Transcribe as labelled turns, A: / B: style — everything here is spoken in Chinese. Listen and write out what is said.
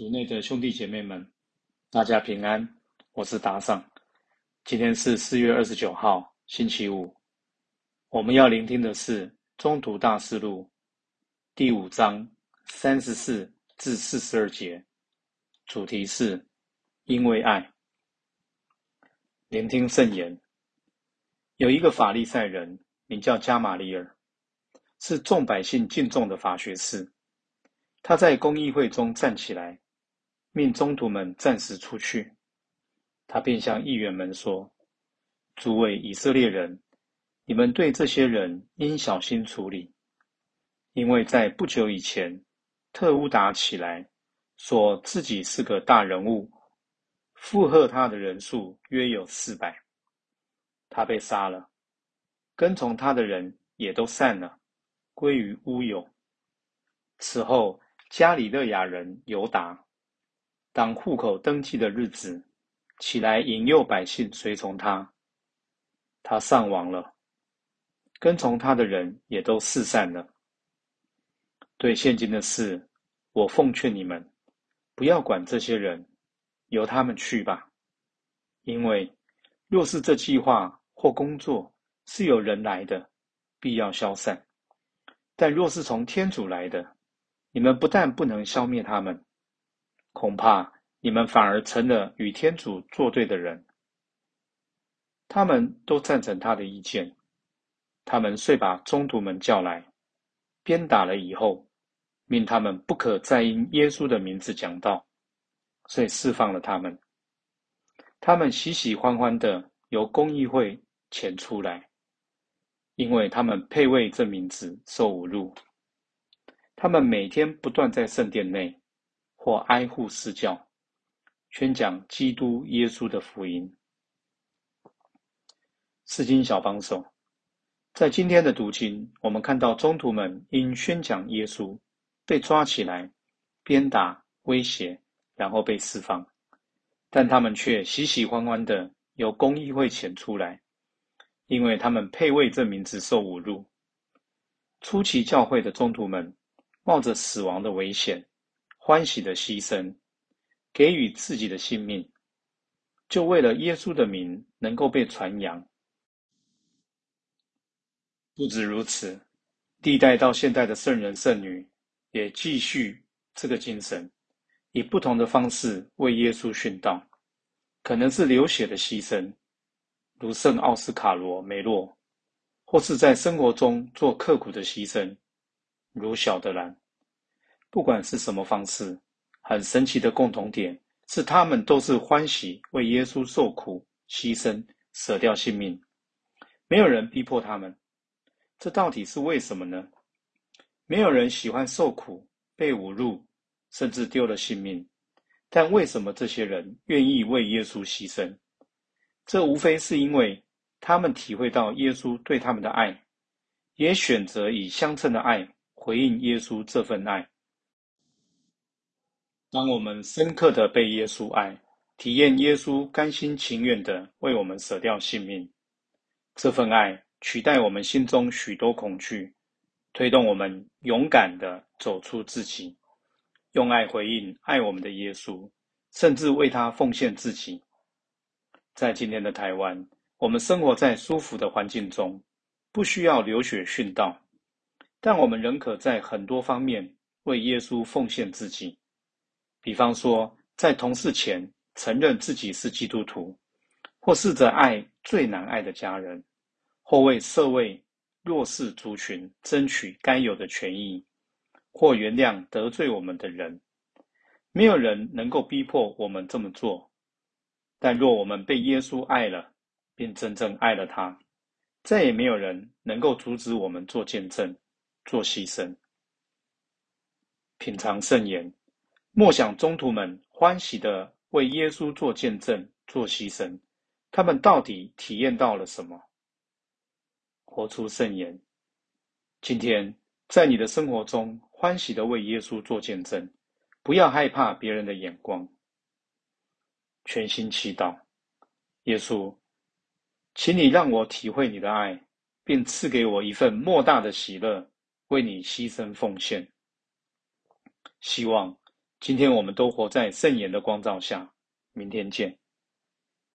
A: 主内的兄弟姐妹们，大家平安，我是达尚。今天是四月二十九号，星期五。我们要聆听的是《中途大事录》第五章三十四至四十二节，主题是因为爱。聆听圣言。有一个法利赛人，名叫加玛利尔，是众百姓敬重的法学士。他在公议会中站起来，命宗徒们暂时出去。他便向议员们说：“诸位以色列人，你们对这些人应小心处理，因为在不久以前，特乌达起来，说自己是个大人物，附和他的人数约有四百。他被杀了，跟从他的人也都散了，归于乌有。此后。”加里肋亚人犹达，当户口登记的日子，起来引诱百姓随从他。他丧亡了，跟从他的人也都四散了。对现今的事，我奉劝你们，不要管这些人，由他们去吧。因为若是这计划或工作是由人来的，必要消散；但若是从天主来的，你们不但不能消灭他们，恐怕你们反而成了与天主作对的人。他们都赞成他的意见，他们遂把宗徒们叫来，鞭打了以后，命他们不可再因耶稣的名字讲道，遂释放了他们。他们喜喜欢欢的由公议会前出来，因为他们配为这名字受侮辱。他们每天不断在圣殿内，或挨户施教，宣讲基督耶稣的福音。释经小帮手，在今天的读经，我们看到宗徒们因宣讲耶稣被抓起来，鞭打、威胁，然后被释放，但他们却喜喜欢欢的由公议会前出来，因为他们配为这名字受侮辱。初期教会的宗徒们。冒着死亡的危险，欢喜的牺牲，给予自己的性命，就为了耶稣的名能够被传扬。不止如此，历代到现代的圣人圣女也继续这个精神，以不同的方式为耶稣殉道，可能是流血的牺牲，如圣奥斯卡罗梅洛，或是在生活中做刻苦的牺牲，如小德兰。不管是什么方式，很神奇的共同点是，他们都是欢喜为耶稣受苦、牺牲、舍掉性命，没有人逼迫他们。这到底是为什么呢？没有人喜欢受苦、被侮辱，甚至丢了性命。但为什么这些人愿意为耶稣牺牲？这无非是因为他们体会到耶稣对他们的爱，也选择以相称的爱回应耶稣这份爱。当我们深刻的被耶稣爱，体验耶稣甘心情愿的为我们舍掉性命，这份爱取代我们心中许多恐惧，推动我们勇敢的走出自己，用爱回应爱我们的耶稣，甚至为他奉献自己。在今天的台湾，我们生活在舒服的环境中，不需要流血殉道，但我们仍可在很多方面为耶稣奉献自己。比方说，在同事前承认自己是基督徒，或试着爱最难爱的家人，或为社会弱势族群争取该有的权益，或原谅得罪我们的人。没有人能够逼迫我们这么做，但若我们被耶稣爱了，并真正爱了他，再也没有人能够阻止我们做见证、做牺牲。品尝圣言。莫想中途们欢喜地为耶稣做见证、做牺牲，他们到底体验到了什么？活出圣言。今天在你的生活中，欢喜地为耶稣做见证，不要害怕别人的眼光。全心祈祷，耶稣，请你让我体会你的爱，并赐给我一份莫大的喜乐，为你牺牲奉献。希望。今天我们都活在圣言的光照下。明天见。